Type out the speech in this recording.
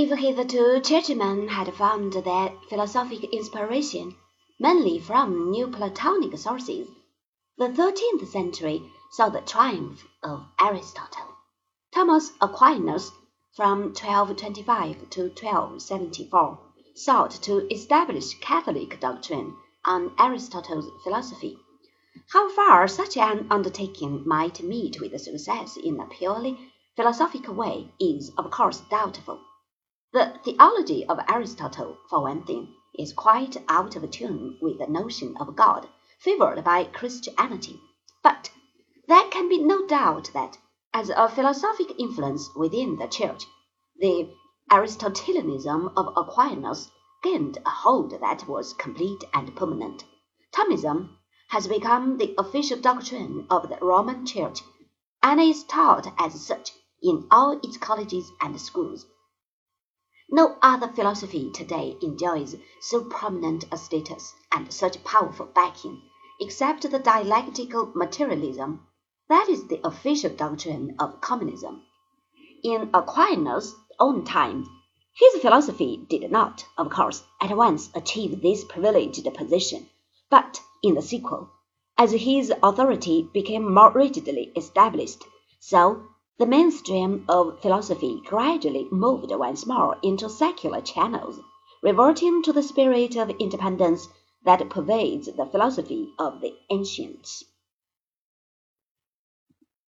If hitherto churchmen had found their philosophic inspiration mainly from neo-Platonic sources, the thirteenth century saw the triumph of Aristotle. Thomas Aquinas, from 1225 to 1274, sought to establish Catholic doctrine on Aristotle's philosophy. How far such an undertaking might meet with success in a purely philosophical way is of course doubtful. The theology of Aristotle, for one thing, is quite out of tune with the notion of God favored by Christianity. But there can be no doubt that, as a philosophic influence within the Church, the Aristotelianism of Aquinas gained a hold that was complete and permanent. Thomism has become the official doctrine of the Roman Church, and is taught as such in all its colleges and schools. No other philosophy today enjoys so prominent a status and such powerful backing, except the dialectical materialism that is the official doctrine of communism. In Aquinas' own time, his philosophy did not, of course, at once achieve this privileged position, but in the sequel, as his authority became more rigidly established, so the mainstream of philosophy gradually moved once more into secular channels, reverting to the spirit of independence that pervades the philosophy of the ancients.